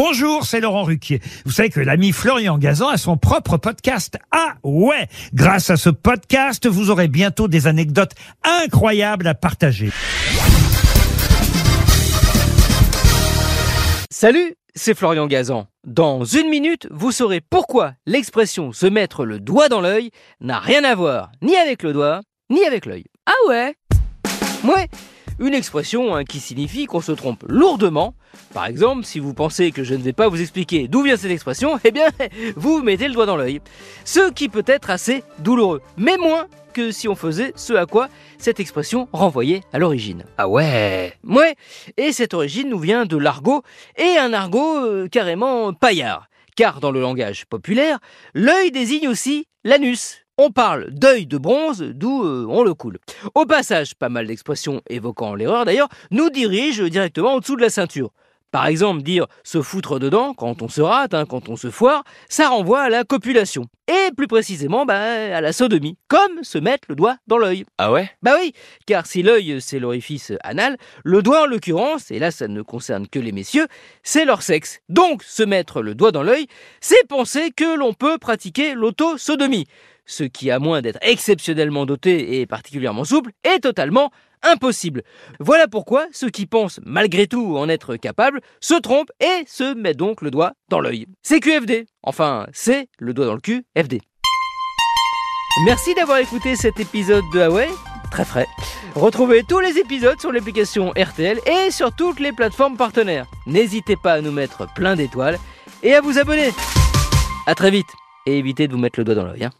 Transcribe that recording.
Bonjour, c'est Laurent Ruquier. Vous savez que l'ami Florian Gazan a son propre podcast. Ah ouais Grâce à ce podcast, vous aurez bientôt des anecdotes incroyables à partager. Salut, c'est Florian Gazan. Dans une minute, vous saurez pourquoi l'expression se mettre le doigt dans l'œil n'a rien à voir ni avec le doigt, ni avec l'œil. Ah ouais? Ouais, une expression hein, qui signifie qu'on se trompe lourdement. Par exemple, si vous pensez que je ne vais pas vous expliquer d'où vient cette expression, eh bien, vous mettez le doigt dans l'œil. Ce qui peut être assez douloureux, mais moins que si on faisait ce à quoi cette expression renvoyait à l'origine. Ah ouais Ouais, et cette origine nous vient de l'argot, et un argot euh, carrément paillard. Car dans le langage populaire, l'œil désigne aussi l'anus. On parle d'œil de bronze, d'où euh, on le coule. Au passage, pas mal d'expressions évoquant l'erreur d'ailleurs, nous dirigent directement au-dessous de la ceinture. Par exemple, dire se foutre dedans quand on se rate, hein, quand on se foire, ça renvoie à la copulation. Et plus précisément, bah, à la sodomie, comme se mettre le doigt dans l'œil. Ah ouais? Bah oui, car si l'œil c'est l'orifice anal, le doigt en l'occurrence, et là ça ne concerne que les messieurs, c'est leur sexe. Donc se mettre le doigt dans l'œil, c'est penser que l'on peut pratiquer l'auto-sodomie. Ce qui, à moins d'être exceptionnellement doté et particulièrement souple, est totalement impossible. Voilà pourquoi ceux qui pensent malgré tout en être capables se trompent et se mettent donc le doigt dans l'œil. C'est QFD. Enfin, c'est le doigt dans le cul FD. Merci d'avoir écouté cet épisode de Huawei. Très frais. Retrouvez tous les épisodes sur l'application RTL et sur toutes les plateformes partenaires. N'hésitez pas à nous mettre plein d'étoiles et à vous abonner. A très vite et évitez de vous mettre le doigt dans l'œil. hein.